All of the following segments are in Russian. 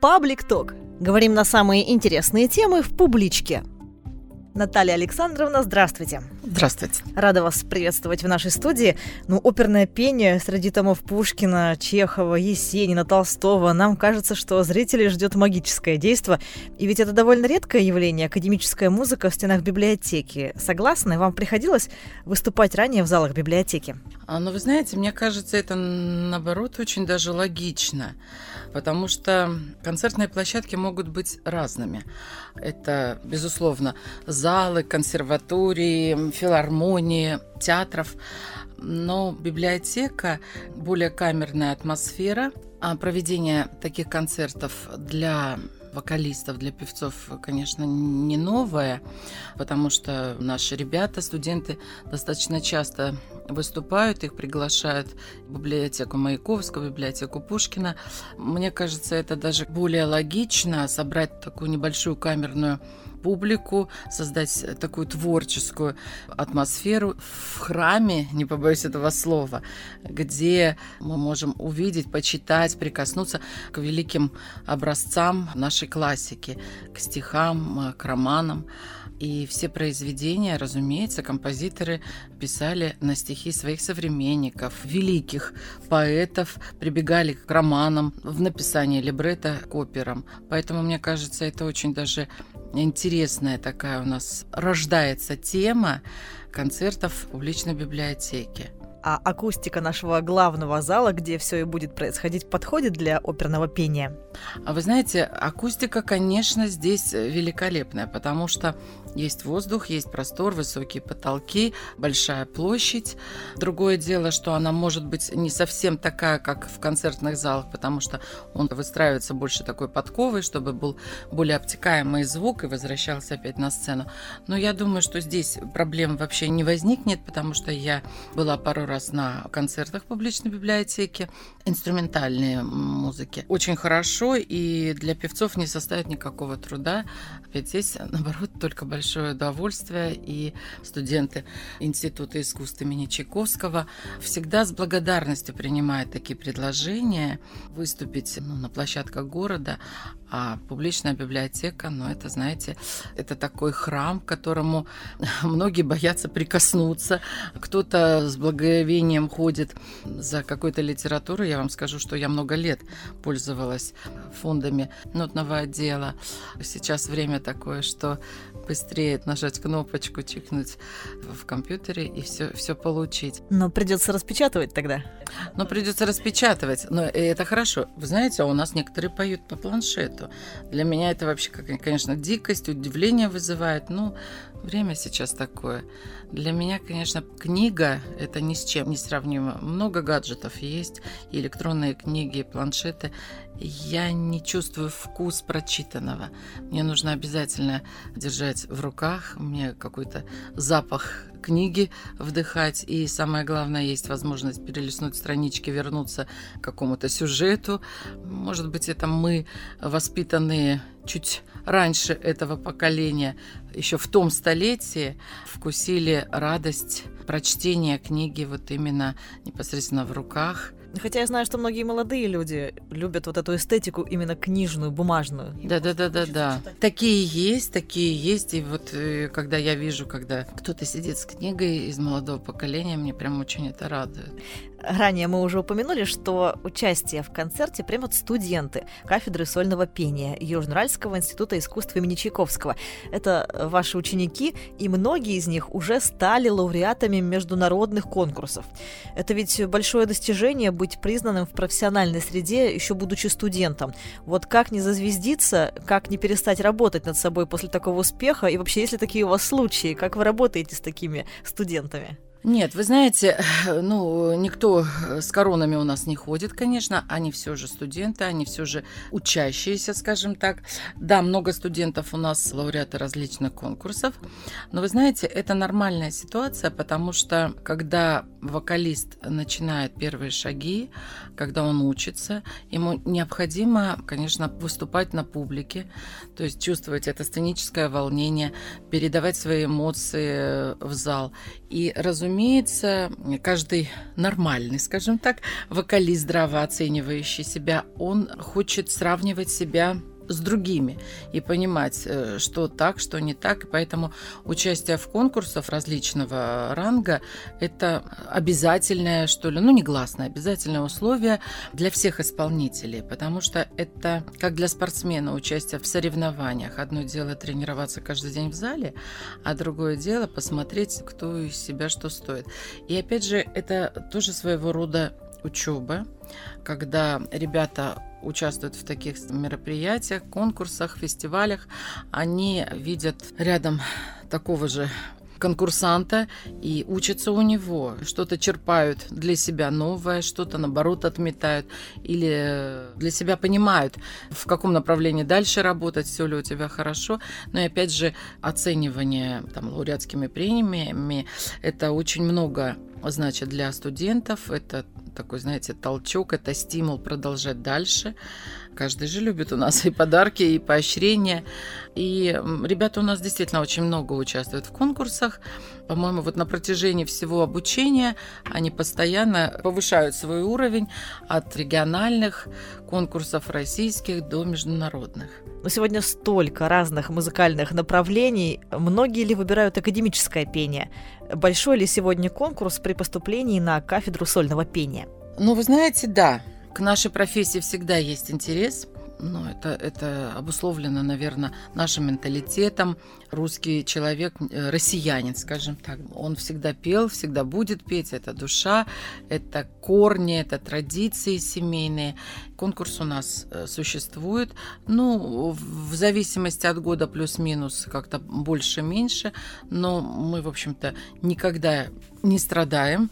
Паблик Ток. Говорим на самые интересные темы в публичке. Наталья Александровна, здравствуйте. Здравствуйте. Рада вас приветствовать в нашей студии. Ну, оперное пение среди томов Пушкина, Чехова, Есенина, Толстого. Нам кажется, что зрителей ждет магическое действие. И ведь это довольно редкое явление, академическая музыка в стенах библиотеки. Согласны? Вам приходилось выступать ранее в залах библиотеки? А, ну, вы знаете, мне кажется, это, наоборот, очень даже логично, потому что концертные площадки могут быть разными. Это, безусловно, залы, консерватории, филармонии, театров. Но библиотека, более камерная атмосфера, а проведение таких концертов для вокалистов, для певцов, конечно, не новое, потому что наши ребята, студенты достаточно часто выступают, их приглашают в библиотеку Маяковского, в библиотеку Пушкина. Мне кажется, это даже более логично собрать такую небольшую камерную публику, создать такую творческую атмосферу в храме, не побоюсь этого слова, где мы можем увидеть, почитать, прикоснуться к великим образцам нашей классики, к стихам, к романам. И все произведения, разумеется, композиторы писали на стихи своих современников, великих поэтов, прибегали к романам в написании либретто к операм. Поэтому, мне кажется, это очень даже интересная такая у нас рождается тема концертов в публичной библиотеке. А акустика нашего главного зала, где все и будет происходить, подходит для оперного пения? А вы знаете, акустика, конечно, здесь великолепная, потому что есть воздух, есть простор, высокие потолки, большая площадь. Другое дело, что она может быть не совсем такая, как в концертных залах, потому что он выстраивается больше такой подковой, чтобы был более обтекаемый звук и возвращался опять на сцену. Но я думаю, что здесь проблем вообще не возникнет, потому что я была пару раз на концертах в публичной библиотеке, инструментальные музыки. Очень хорошо, и для певцов не составит никакого труда. Ведь здесь, наоборот, только большое удовольствие, и студенты Института искусств имени Чайковского всегда с благодарностью принимают такие предложения выступить ну, на площадках города, а публичная библиотека, ну, это, знаете, это такой храм, к которому многие боятся прикоснуться. Кто-то с благовением ходит за какой-то литературой. Я вам скажу, что я много лет пользовалась фондами нотного отдела. Сейчас время такое, что быстрее нажать кнопочку, чихнуть в компьютере и все, все получить. Но придется распечатывать тогда. Но придется распечатывать. Но это хорошо. Вы знаете, у нас некоторые поют по планшету. Для меня это вообще, конечно, дикость, удивление вызывает. Ну, время сейчас такое. Для меня, конечно, книга – это ни с чем не сравнимо. Много гаджетов есть, и электронные книги, и планшеты. Я не чувствую вкус прочитанного. Мне нужно обязательно держать в руках, мне какой-то запах книги вдыхать. И самое главное, есть возможность перелистнуть странички, вернуться к какому-то сюжету. Может быть, это мы, воспитанные чуть раньше этого поколения, еще в том столетии, вкусили радость прочтения книги вот именно непосредственно в руках – Хотя я знаю, что многие молодые люди любят вот эту эстетику именно книжную, бумажную. Да, да, да, да, да. Такие есть, такие есть. И вот э, когда я вижу, когда кто-то сидит с книгой из молодого поколения, мне прям очень это радует. Ранее мы уже упомянули, что участие в концерте примут студенты кафедры сольного пения Южноуральского института искусств имени Чайковского. Это ваши ученики, и многие из них уже стали лауреатами международных конкурсов. Это ведь большое достижение быть признанным в профессиональной среде, еще будучи студентом. Вот как не зазвездиться, как не перестать работать над собой после такого успеха, и вообще, есть ли такие у вас случаи, как вы работаете с такими студентами? Нет, вы знаете, ну, никто с коронами у нас не ходит, конечно. Они все же студенты, они все же учащиеся, скажем так. Да, много студентов у нас лауреаты различных конкурсов. Но вы знаете, это нормальная ситуация, потому что когда вокалист начинает первые шаги, когда он учится, ему необходимо, конечно, выступать на публике, то есть чувствовать это сценическое волнение, передавать свои эмоции в зал. И, разумеется, каждый нормальный, скажем так, вокалист, здраво оценивающий себя, он хочет сравнивать себя с другими и понимать, э, что так, что не так. И поэтому участие в конкурсах различного ранга – это обязательное, что ли, ну, негласное, обязательное условие для всех исполнителей, потому что это как для спортсмена участие в соревнованиях. Одно дело тренироваться каждый день в зале, а другое дело посмотреть, кто из себя что стоит. И опять же, это тоже своего рода учеба, когда ребята участвуют в таких мероприятиях, конкурсах, фестивалях, они видят рядом такого же конкурсанта и учатся у него, что-то черпают для себя новое, что-то наоборот отметают или для себя понимают, в каком направлении дальше работать, все ли у тебя хорошо. Но и опять же оценивание там, лауреатскими премиями это очень много значит для студентов, это такой, знаете, толчок, это стимул продолжать дальше. Каждый же любит у нас и подарки, и поощрения. И ребята у нас действительно очень много участвуют в конкурсах. По-моему, вот на протяжении всего обучения они постоянно повышают свой уровень от региональных конкурсов российских до международных. Но сегодня столько разных музыкальных направлений. Многие ли выбирают академическое пение? Большой ли сегодня конкурс при поступлении на кафедру сольного пения? Ну, вы знаете, да. К нашей профессии всегда есть интерес. Ну, это, это обусловлено, наверное, нашим менталитетом. Русский человек, э, россиянин, скажем так, он всегда пел, всегда будет петь. Это душа, это корни, это традиции семейные. Конкурс у нас э, существует. Ну, в зависимости от года плюс-минус как-то больше-меньше. Но мы, в общем-то, никогда не страдаем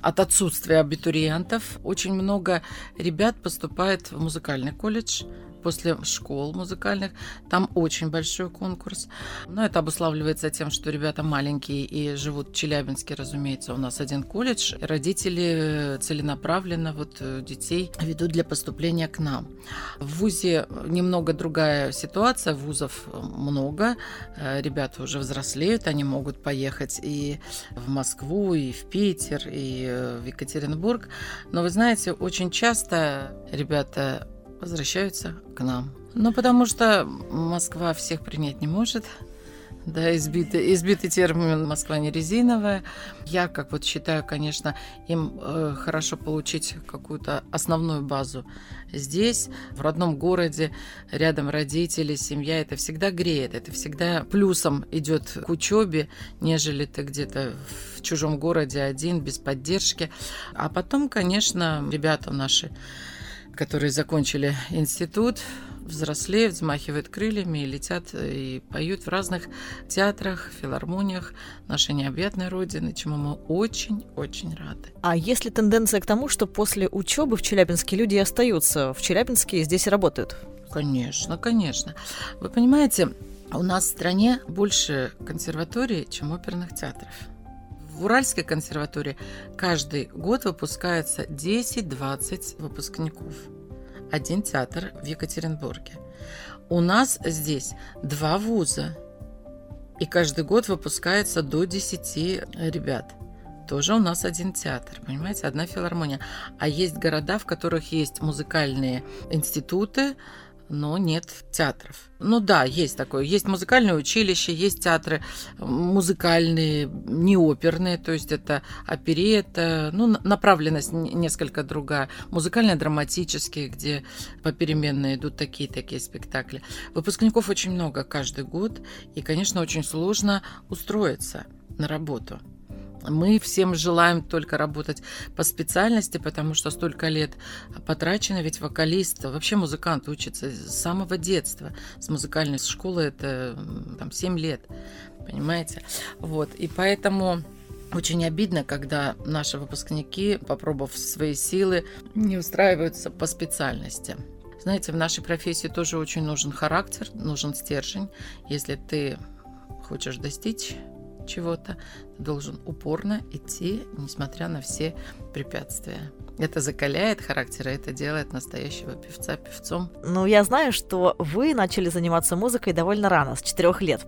от отсутствия абитуриентов. Очень много ребят поступает в музыкальный колледж после школ музыкальных. Там очень большой конкурс. Но это обуславливается тем, что ребята маленькие и живут в Челябинске, разумеется. У нас один колледж. Родители целенаправленно вот э, детей ведут для поступления к нам. В ВУЗе немного другая ситуация. Вузов много. Э, ребята уже взрослеют. Они могут поехать и в Москву, и в Питер, и э, в Екатеринбург. Но вы знаете, очень часто ребята возвращаются к нам. Ну, потому что Москва всех принять не может. Да, избитый, избитый термин «Москва не резиновая». Я, как вот считаю, конечно, им э, хорошо получить какую-то основную базу здесь, в родном городе, рядом родители, семья. Это всегда греет, это всегда плюсом идет к учебе, нежели ты где-то в чужом городе один, без поддержки. А потом, конечно, ребята наши которые закончили институт, взрослеют, взмахивают крыльями и летят э, и поют в разных театрах, филармониях нашей необъятной Родины, чему мы очень-очень рады. А есть ли тенденция к тому, что после учебы в Челябинске люди остаются в Челябинске и здесь работают? Конечно, конечно. Вы понимаете, у нас в стране больше консерваторий, чем оперных театров. В Уральской консерватории каждый год выпускается 10-20 выпускников. Один театр в Екатеринбурге. У нас здесь два вуза. И каждый год выпускается до 10 ребят. Тоже у нас один театр, понимаете, одна филармония. А есть города, в которых есть музыкальные институты, но нет театров. Ну да, есть такое. Есть музыкальное училище, есть театры музыкальные, не оперные, то есть это оперета, ну, направленность несколько другая. Музыкально-драматические, где попеременно идут такие-такие спектакли. Выпускников очень много каждый год, и, конечно, очень сложно устроиться на работу. Мы всем желаем только работать по специальности, потому что столько лет потрачено, ведь вокалист, вообще музыкант учится с самого детства. С музыкальной школы это там 7 лет, понимаете? Вот, и поэтому очень обидно, когда наши выпускники, попробовав свои силы, не устраиваются по специальности. Знаете, в нашей профессии тоже очень нужен характер, нужен стержень. Если ты хочешь достичь чего-то, ты должен упорно идти, несмотря на все препятствия. Это закаляет характер, и это делает настоящего певца певцом. Ну, я знаю, что вы начали заниматься музыкой довольно рано, с четырех лет.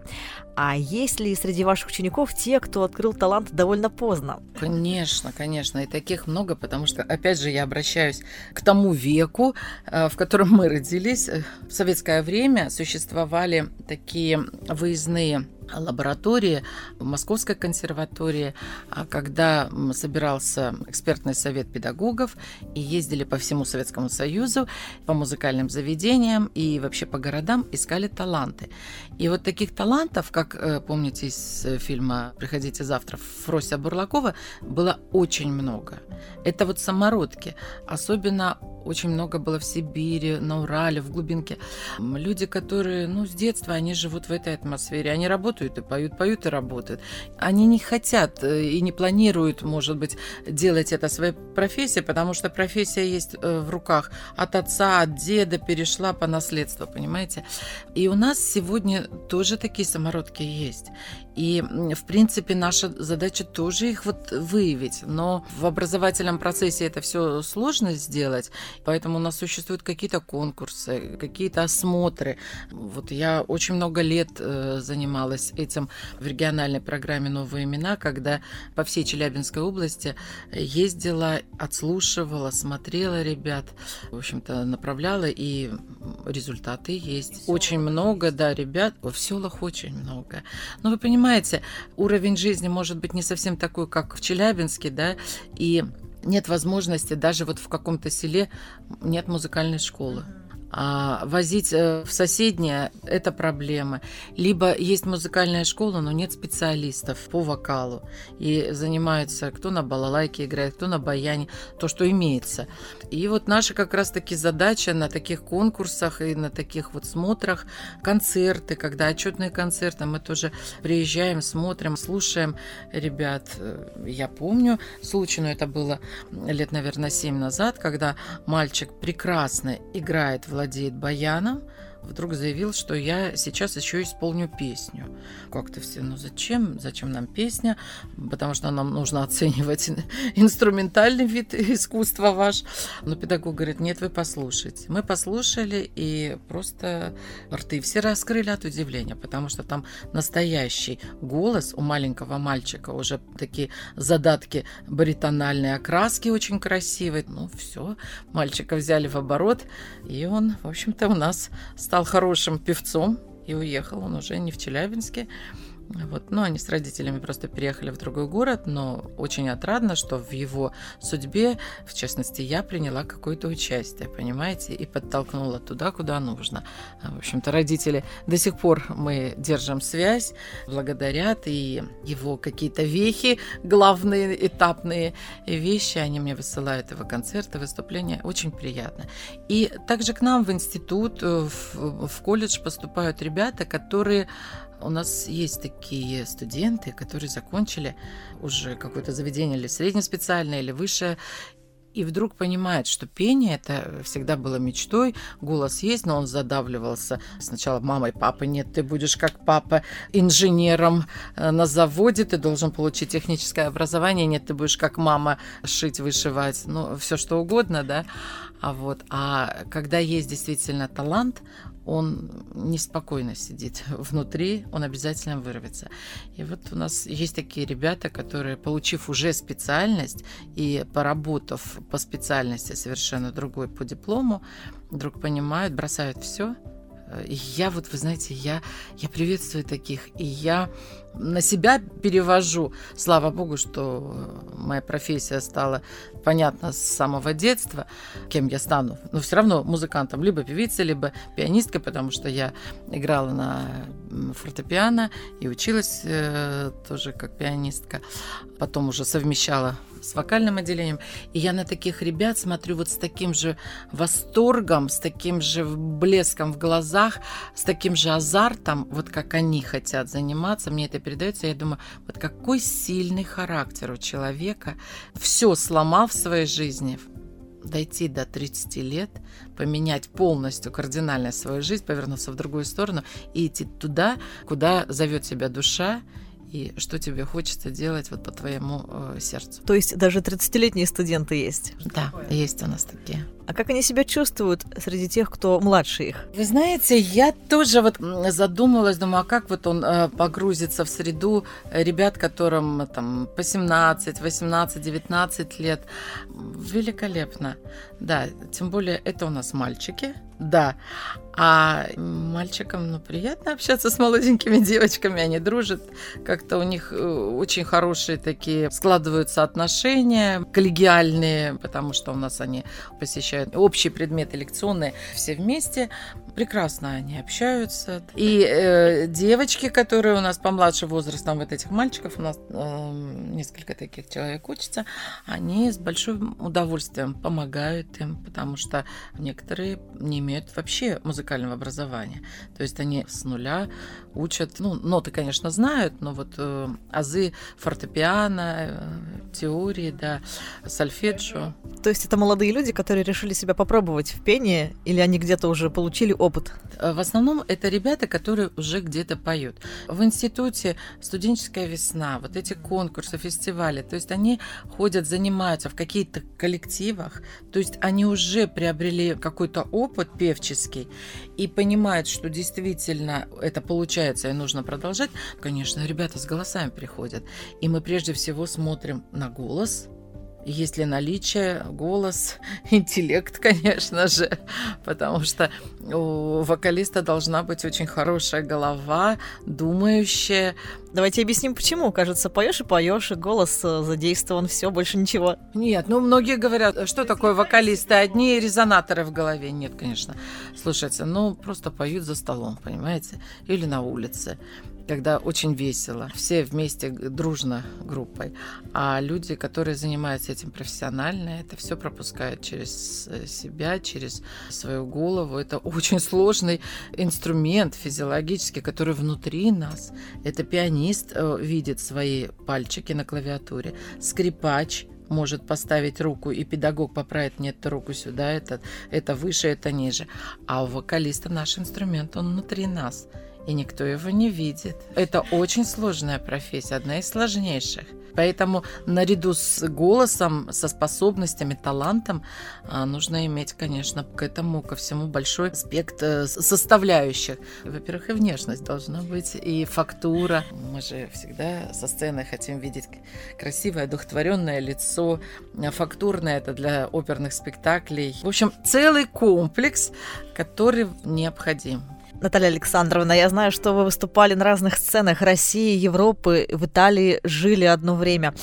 А есть ли среди ваших учеников те, кто открыл талант довольно поздно? Конечно, конечно, и таких много, потому что, опять же, я обращаюсь к тому веку, э, в котором мы родились. В советское время существовали такие выездные лаборатории в Московской консерватории, а когда собирался экспертный совет педагогов и ездили по всему Советскому Союзу, по музыкальным заведениям и вообще по городам искали таланты. И вот таких талантов, как э, помните из э, фильма «Приходите завтра» Фрося Бурлакова, было очень много. Это вот самородки. Особенно очень много было в Сибири, на Урале, в глубинке. Люди, которые, ну, с детства, они живут в этой атмосфере. Они работают и поют, поют и работают. Они не хотят э, и не планируют, может быть, делать это своей профессией, потому что профессия есть э, в руках от отца, от деда, перешла по наследству, понимаете? И у нас сегодня тоже такие самородки есть. И, в принципе, наша задача тоже их вот выявить. Но в образовательном процессе это все сложно сделать, поэтому у нас существуют какие-то конкурсы, какие-то осмотры. Вот я очень много лет э, занималась этим в региональной программе «Новые имена», когда по всей Челябинской области ездила, отслушивала, смотрела ребят, в общем-то, направляла, и результаты есть. Очень много, да, ребят, в селах очень много. Но вы понимаете, понимаете, уровень жизни может быть не совсем такой, как в Челябинске, да, и нет возможности даже вот в каком-то селе нет музыкальной школы. А возить э, в соседнее – это проблема. Либо есть музыкальная школа, но нет специалистов по вокалу. И занимаются кто на балалайке играет, кто на баяне, то, что имеется. И вот наша как раз-таки задача на таких конкурсах и на таких вот смотрах, концерты, когда отчетные концерты, мы тоже приезжаем, смотрим, слушаем ребят. Я помню случай, но это было лет, наверное, семь назад, когда мальчик прекрасно играет в владеет баяном, вдруг заявил, что я сейчас еще исполню песню. Как-то все, ну зачем? Зачем нам песня? Потому что нам нужно оценивать инструментальный вид искусства ваш. Но педагог говорит, нет, вы послушайте. Мы послушали и просто рты все раскрыли от удивления, потому что там настоящий голос у маленького мальчика, уже такие задатки баритональные окраски очень красивые. Ну все, мальчика взяли в оборот, и он, в общем-то, у нас стал стал хорошим певцом и уехал. Он уже не в Челябинске. Вот, ну, они с родителями просто переехали в другой город, но очень отрадно, что в его судьбе, в частности, я приняла какое-то участие, понимаете, и подтолкнула туда, куда нужно. А, в общем-то, родители до сих пор мы держим связь, благодарят, и его какие-то вехи, главные этапные вещи, они мне высылают его концерты, выступления, очень приятно. И также к нам в институт, в, в колледж поступают ребята, которые у нас есть такие студенты, которые закончили уже какое-то заведение или среднеспециальное, или высшее, и вдруг понимает, что пение это всегда было мечтой, голос есть, но он задавливался. Сначала мамой, папой, нет, ты будешь как папа инженером э, на заводе, ты должен получить техническое образование, нет, ты будешь как мама шить, вышивать, ну, все что угодно, да. А вот, а когда есть действительно талант, он неспокойно сидит внутри, он обязательно вырвется. И вот у нас есть такие ребята, которые, получив уже специальность и поработав по специальности совершенно другой по диплому, вдруг понимают, бросают все. И я вот, вы знаете, я, я приветствую таких, и я на себя перевожу. Слава богу, что моя профессия стала понятна с самого детства, кем я стану. Но все равно музыкантом, либо певицей, либо пианисткой, потому что я играла на фортепиано и училась э, тоже как пианистка. Потом уже совмещала с вокальным отделением. И я на таких ребят смотрю вот с таким же восторгом, с таким же блеском в глазах, с таким же азартом, вот как они хотят заниматься. Мне это передается. Я думаю, вот какой сильный характер у человека. Все сломал в своей жизни, дойти до 30 лет, поменять полностью кардинально свою жизнь, повернуться в другую сторону и идти туда, куда зовет себя душа, и что тебе хочется делать вот по твоему э, сердцу. То есть даже 30-летние студенты есть? Да, есть у нас такие. А как они себя чувствуют среди тех, кто младше их? Вы знаете, я тоже вот задумалась, думаю, а как вот он э, погрузится в среду ребят, которым там по 17, 18, 19 лет. Великолепно. Да, тем более это у нас мальчики. Да. А мальчикам, ну, приятно общаться с молоденькими девочками, они дружат, как-то у них э, очень хорошие такие складываются отношения, коллегиальные, потому что у нас они посещают общие предметы лекционные все вместе, прекрасно они общаются. И э, девочки, которые у нас помладше возрастом вот этих мальчиков, у нас э, несколько таких человек учатся, они с большим удовольствием помогают им, потому что некоторые не имеют вообще музыкального образования. То есть они с нуля учат, ну, ноты, конечно, знают, но вот э, азы фортепиано, э, теории, да, сольфеджио. То есть это молодые люди, которые решили себя попробовать в пении, или они где-то уже получили опыт? Э, в основном это ребята, которые уже где-то поют. В институте студенческая весна, вот эти конкурсы, фестивали, то есть они ходят, занимаются в каких-то коллективах, то есть они уже приобрели какой-то опыт певческий и понимают, что действительно это получается и нужно продолжать. Конечно, ребята с голосами приходят, и мы прежде всего смотрим на голос, есть ли наличие, голос, интеллект, конечно же, потому что у вокалиста должна быть очень хорошая голова, думающая. Давайте объясним, почему. Кажется, поешь и поешь, и голос э, задействован, все, больше ничего. Нет, ну многие говорят, что такое вокалисты? Одни резонаторы в голове. Нет, конечно. Слушайте, ну просто поют за столом, понимаете? Или на улице когда очень весело, все вместе дружно группой. А люди, которые занимаются этим профессионально, это все пропускают через э, себя, через свою голову. Это очень сложный инструмент физиологический, который внутри нас. Это пианист э, видит свои пальчики на клавиатуре, скрипач может поставить руку, и педагог поправит, нет, руку сюда, это, это выше, это ниже. А у вокалиста наш инструмент, он внутри нас – и никто его не видит. Это очень сложная профессия, одна из сложнейших. Поэтому наряду с голосом, со способностями, талантом а, нужно иметь, конечно, к этому, ко всему большой аспект э, составляющих. Во-первых, и внешность должна быть, и фактура. Мы же всегда со сцены хотим видеть красивое, одухотворенное лицо. Фактурное это для оперных спектаклей. В общем, целый комплекс, который необходим. Наталья Александровна, я знаю, что вы выступали на разных сценах России, Европы, в Италии жили одно время.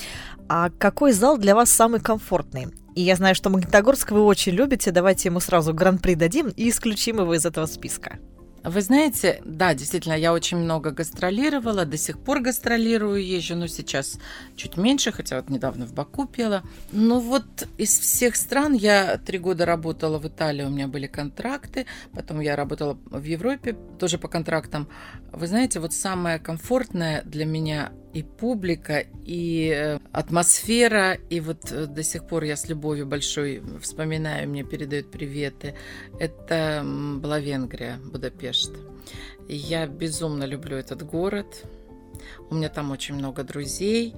А какой зал для вас самый комфортный? И я знаю, что Магнитогорск вы очень любите. Давайте ему сразу гран-при дадим и исключим его из этого списка. Вы знаете, да, действительно, я очень много гастролировала, до сих пор гастролирую, езжу, но сейчас чуть меньше, хотя вот недавно в Баку пела. Ну вот из всех стран я три года работала в Италии, у меня были контракты, потом я работала в Европе тоже по контрактам. Вы знаете, вот самое комфортное для меня и публика, и э, атмосфера, и вот э, до сих пор я с любовью большой вспоминаю, мне передают приветы. Это была Венгрия, Будапешт. Я безумно люблю этот город. У меня там очень много друзей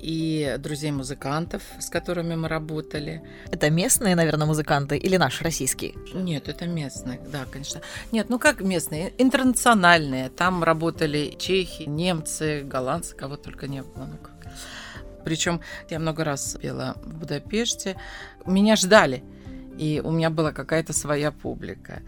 и друзей-музыкантов, с которыми мы работали. Это местные, наверное, музыканты или наши российские? Нет, это местные, да, конечно. Нет, ну как местные? Интернациональные. Там работали чехи, немцы, голландцы, кого только не было. Ну как. Причем я много раз пела в Будапеште. Меня ждали, и у меня была какая-то своя публика.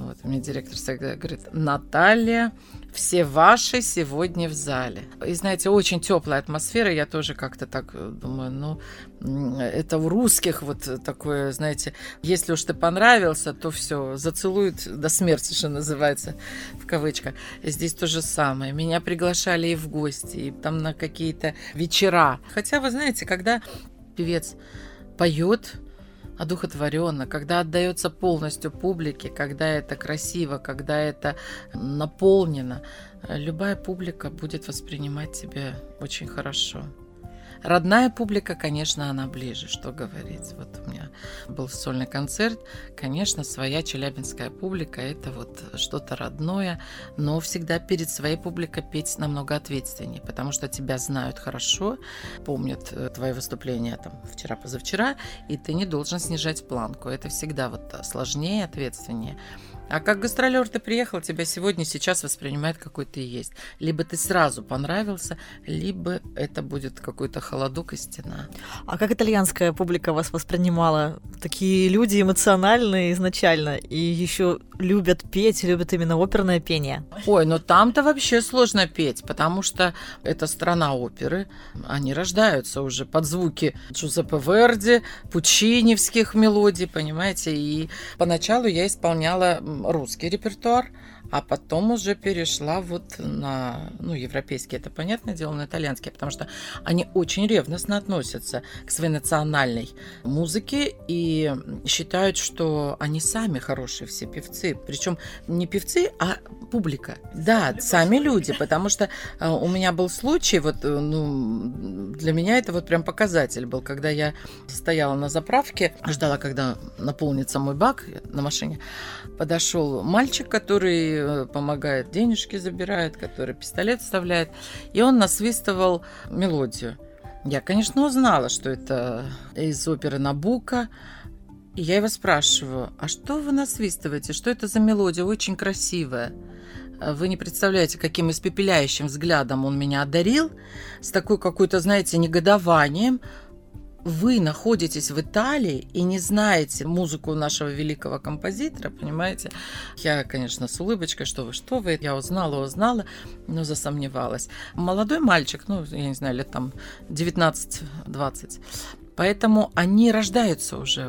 Вот, мне директор всегда говорит, Наталья, все ваши сегодня в зале. И знаете, очень теплая атмосфера. Я тоже как-то так э, думаю, ну, это у русских вот такое, знаете, если уж ты понравился, то все, зацелуют до смерти, что называется, в кавычках. Здесь то же самое. Меня приглашали и в гости, и там на какие-то вечера. Хотя, вы знаете, когда певец поет, одухотворенно, когда отдается полностью публике, когда это красиво, когда это наполнено, любая публика будет воспринимать тебя очень хорошо. Родная публика, конечно, она ближе, что говорить. Вот у меня был сольный концерт, конечно, своя челябинская публика – это вот что-то родное, но всегда перед своей публикой петь намного ответственнее, потому что тебя знают хорошо, помнят э, твои выступления там вчера-позавчера, и ты не должен снижать планку. Это всегда вот сложнее, ответственнее. А как гастролер ты приехал, тебя сегодня, сейчас воспринимает какой ты есть. Либо ты сразу понравился, либо это будет какой-то холодок и стена. А как итальянская публика вас воспринимала? Такие люди эмоциональные изначально и еще любят петь, любят именно оперное пение. Ой, ну там-то вообще сложно петь, потому что это страна оперы. Они рождаются уже под звуки Джузеппе Верди, пучиневских мелодий, понимаете? И поначалу я исполняла русский репертуар, а потом уже перешла вот на, ну, европейский, это понятное дело, на итальянский, потому что они очень ревностно относятся к своей национальной музыке и считают, что они сами хорошие все певцы, причем не певцы, а публика. Да, сами люди, потому что э, у меня был случай, вот, э, ну, для меня это вот прям показатель был, когда я стояла на заправке, ждала, когда наполнится мой бак на машине, подошел мальчик, который э, помогает, денежки забирает, который пистолет вставляет, и он насвистывал мелодию. Я, конечно, узнала, что это из оперы Набука. И я его спрашиваю, а что вы насвистываете? Что это за мелодия? Очень красивая. Вы не представляете, каким испепеляющим взглядом он меня одарил, с такой какой-то, знаете, негодованием вы находитесь в Италии и не знаете музыку нашего великого композитора, понимаете? Я, конечно, с улыбочкой, что вы, что вы, я узнала, узнала, но засомневалась. Молодой мальчик, ну, я не знаю, лет там 19-20, Поэтому они рождаются уже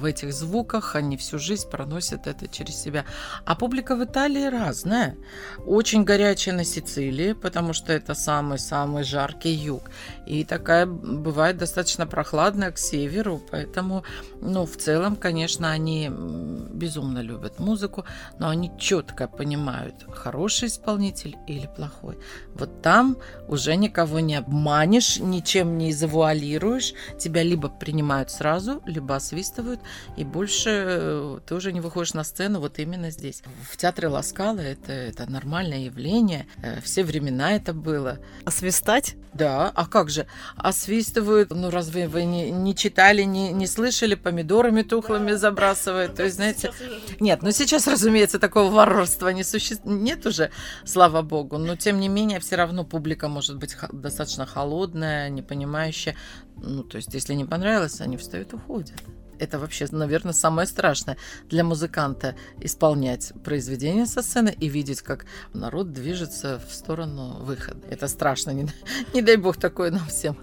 в этих звуках, они всю жизнь проносят это через себя. А публика в Италии разная. Очень горячая на Сицилии, потому что это самый-самый жаркий юг. И такая бывает достаточно прохладная к северу, поэтому, ну, в целом, конечно, они безумно любят музыку, но они четко понимают, хороший исполнитель или плохой. Вот там уже никого не обманешь, ничем не завуалируешь, тебя либо принимают сразу, либо освистывают, и больше э, ты уже не выходишь на сцену вот именно здесь. В театре Ласкала это, это нормальное явление, э, все времена это было. Освистать? Да, а как же? Освистывают, ну разве вы не, не читали, не, не слышали, помидорами тухлыми забрасывают, то есть, знаете... Нет, ну сейчас, разумеется, такого варварства не существует, нет уже, слава богу, но тем не менее все равно публика может быть достаточно холодная, не понимающая, ну, то есть, если не понравилось, они встают и уходят. Это вообще, наверное, самое страшное для музыканта исполнять произведение со сцены и видеть, как народ движется в сторону выхода. Это страшно, не, не дай бог такое нам всем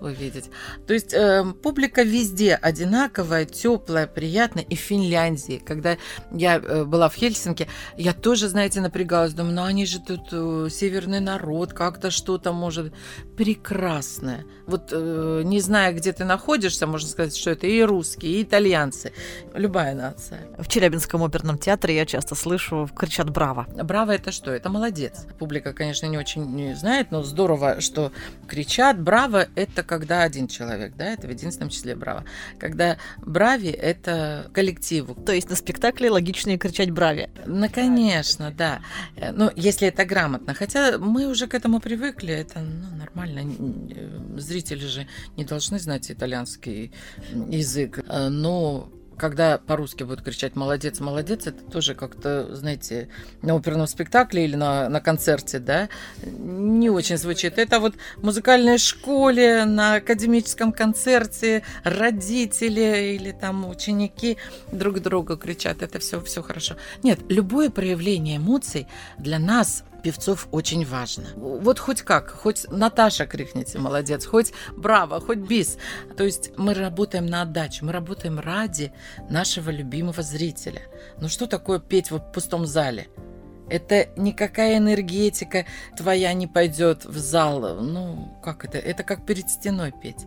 увидеть. То есть э, публика везде одинаковая, теплая, приятная. И в Финляндии, когда я э, была в Хельсинки, я тоже, знаете, напрягалась. Думаю, ну они же тут э, северный народ, как-то что-то может прекрасное. Вот э, не зная, где ты находишься, можно сказать, что это и русские, и итальянцы, любая нация. В Челябинском оперном театре я часто слышу, кричат «Браво!». «Браво» — это что? Это молодец. Публика, конечно, не очень знает, но здорово, что кричат. «Браво!» — это когда один человек, да, это в единственном числе браво. Когда брави — это коллективу. То есть на спектакле логичнее кричать брави? Ну, конечно, да. Ну, если это грамотно. Хотя мы уже к этому привыкли, это ну, нормально. Зрители же не должны знать итальянский язык. Но когда по-русски будут кричать «молодец, молодец», это тоже как-то, знаете, на оперном спектакле или на, на концерте, да, не очень звучит. Это вот в музыкальной школе, на академическом концерте родители или там ученики друг друга кричат, это все, все хорошо. Нет, любое проявление эмоций для нас певцов очень важно. Вот хоть как, хоть Наташа крикните, молодец, хоть браво, хоть бис. То есть мы работаем на отдачу, мы работаем ради нашего любимого зрителя. Ну что такое петь в пустом зале? Это никакая энергетика твоя не пойдет в зал. Ну, как это? Это как перед стеной петь.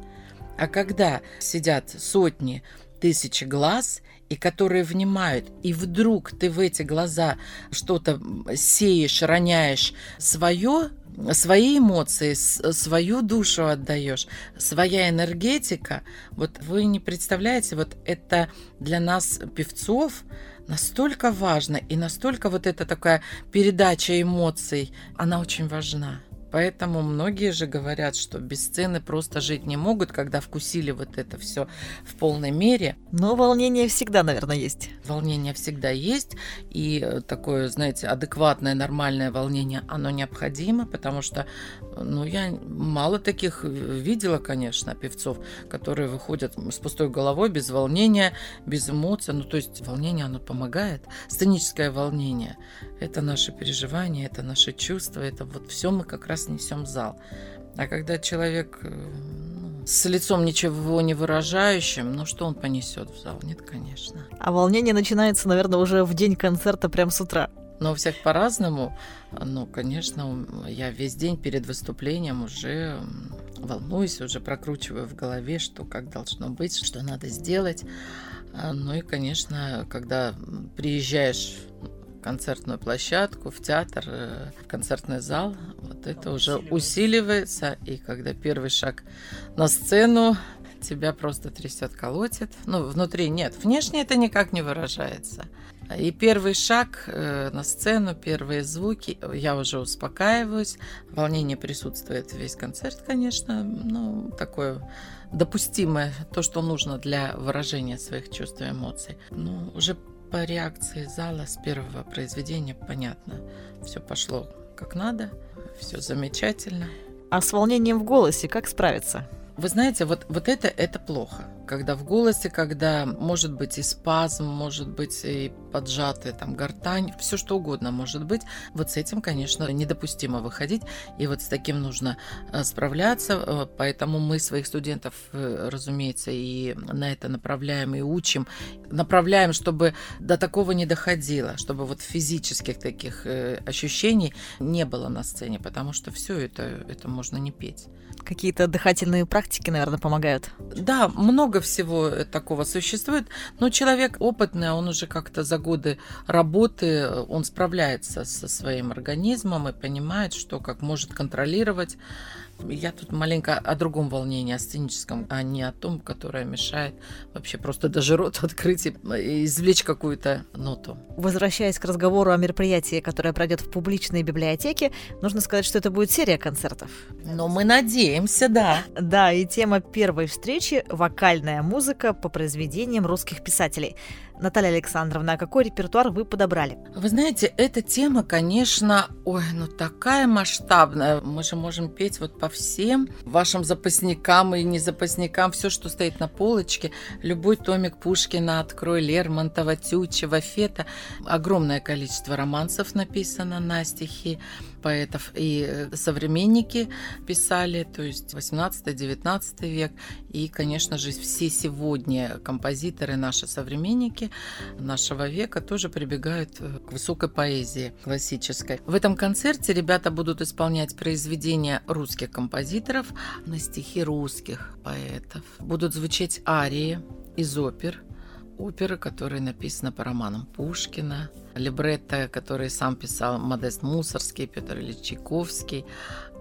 А когда сидят сотни, тысячи глаз, и которые внимают, и вдруг ты в эти глаза что-то сеешь, роняешь свое, свои эмоции, свою душу отдаешь, своя энергетика. Вот вы не представляете, вот это для нас, певцов, настолько важно, и настолько вот эта такая передача эмоций, она очень важна. Поэтому многие же говорят, что без сцены просто жить не могут, когда вкусили вот это все в полной мере. Но волнение всегда, наверное, есть. Волнение всегда есть. И э, такое, знаете, адекватное, нормальное волнение, оно необходимо, потому что, ну, я мало таких видела, конечно, певцов, которые выходят с пустой головой, без волнения, без эмоций. Ну, то есть волнение, оно помогает. Сценическое волнение – это наши переживания, это наши чувства, это вот все мы как раз несем в зал. А когда человек э, ну, с лицом ничего не выражающим, ну что он понесет в зал? Нет, конечно. А волнение начинается, наверное, уже в день концерта, прямо с утра. Но у всех по-разному. Ну, конечно, я весь день перед выступлением уже волнуюсь, уже прокручиваю в голове, что как должно быть, что надо сделать. А, ну и, конечно, когда приезжаешь концертную площадку, в театр, э, в концертный зал. Вот это уже усиливается. И когда первый шаг на сцену, тебя просто трясет, колотит. Ну, внутри нет. Внешне это никак не выражается. И первый шаг э, на сцену, первые звуки, я уже успокаиваюсь. Волнение присутствует весь концерт, конечно. Ну, такое допустимое, то, что нужно для выражения своих чувств и эмоций. Ну, уже по реакции зала с первого произведения понятно. Все пошло как надо, все замечательно. А с волнением в голосе как справиться? Вы знаете, вот, вот это, это плохо. Когда в голосе, когда может быть и спазм, может быть и поджатая там гортань, все что угодно может быть. Вот с этим, конечно, недопустимо выходить. И вот с таким нужно э, справляться. Э, поэтому мы своих студентов, э, разумеется, и на это направляем и учим. Направляем, чтобы до такого не доходило, чтобы вот физических таких ощущений не было на сцене, потому что все это, это можно не петь. Какие-то дыхательные практики, наверное, помогают. Да, много всего такого существует, но человек опытный, он уже как-то за годы работы, он справляется со своим организмом и понимает, что как может контролировать я тут маленько о другом волнении, о сценическом, а не о том, которое мешает вообще просто даже рот открыть и извлечь какую-то ноту. Возвращаясь к разговору о мероприятии, которое пройдет в публичной библиотеке, нужно сказать, что это будет серия концертов. Но мы надеемся, да. Да, и тема первой встречи – вокальная музыка по произведениям русских писателей – Наталья Александровна, а какой репертуар вы подобрали? Вы знаете, эта тема, конечно, ой, ну такая масштабная. Мы же можем петь вот по всем вашим запасникам и не запасникам, все, что стоит на полочке. Любой томик Пушкина открой, Лермонтова, Тютчева, Фета. Огромное количество романсов написано на стихи поэтов и э, современники писали, то есть 18-19 век. И, конечно же, все сегодня композиторы, наши современники нашего века тоже прибегают э, к высокой поэзии классической. В этом концерте ребята будут исполнять произведения русских композиторов на стихи русских поэтов. Будут звучать арии из опер – оперы, которые написаны по романам Пушкина, либретто, который сам писал Модест Мусорский, Петр Ильич Чайковский,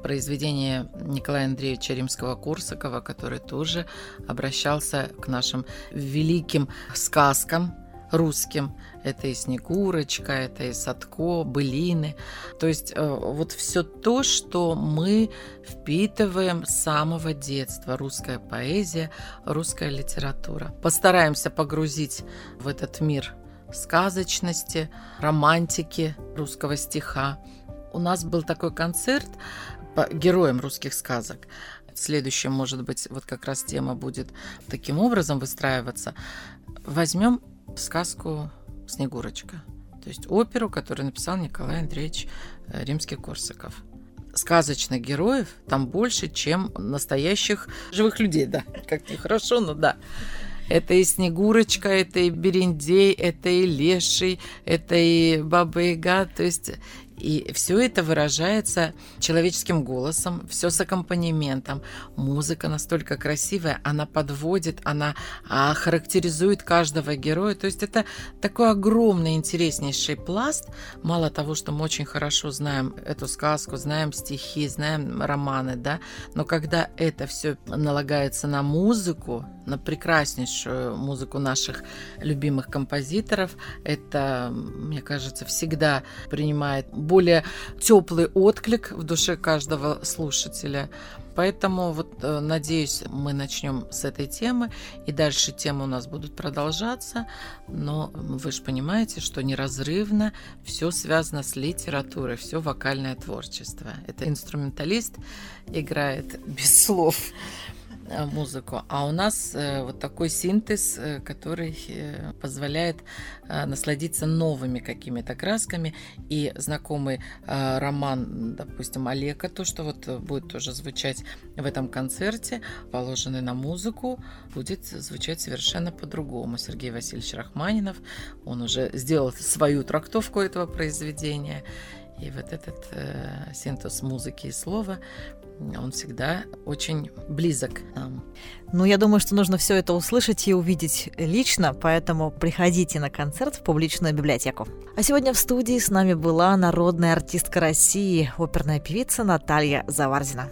произведение Николая Андреевича Римского-Корсакова, который тоже обращался к нашим великим сказкам, русским. Это и Снегурочка, это и Садко, Былины. То есть э, вот все то, что мы впитываем с самого детства. Русская поэзия, русская литература. Постараемся погрузить в этот мир сказочности, романтики русского стиха. У нас был такой концерт по героям русских сказок. Следующем, может быть, вот как раз тема будет таким образом выстраиваться. Возьмем сказку «Снегурочка». То есть оперу, которую написал Николай Андреевич э, Римский-Корсаков. Сказочных героев там больше, чем настоящих живых людей, да. Как нехорошо, но да. Это и Снегурочка, это и Берендей, это и Леший, это и Баба Яга. То есть И все это выражается человеческим голосом, все с аккомпанементом. Музыка настолько красивая, она подводит, она а, характеризует каждого героя. То есть это такой огромный, интереснейший пласт. Мало того, что мы очень хорошо знаем эту сказку, знаем стихи, знаем романы, да, но когда это все налагается на музыку, на прекраснейшую музыку наших любимых композиторов, это, мне кажется, всегда принимает более теплый отклик в душе каждого слушателя. Поэтому вот э, надеюсь, мы начнем с этой темы, и дальше темы у нас будут продолжаться. Но вы же понимаете, что неразрывно все связано с литературой, все вокальное творчество. Это инструменталист играет без слов. Э, музыку. А у нас э, вот такой синтез, э, который позволяет насладиться новыми какими-то красками. И знакомый роман, допустим, Олега, то, что вот будет тоже звучать в этом концерте, положенный на музыку, будет звучать совершенно по-другому. Сергей Васильевич Рахманинов, он уже сделал свою трактовку этого произведения. И вот этот э, синтез музыки и слова он всегда очень близок нам. Ну, я думаю, что нужно все это услышать и увидеть лично, поэтому приходите на концерт в публичную библиотеку. А сегодня в студии с нами была народная артистка России, оперная певица Наталья Заварзина.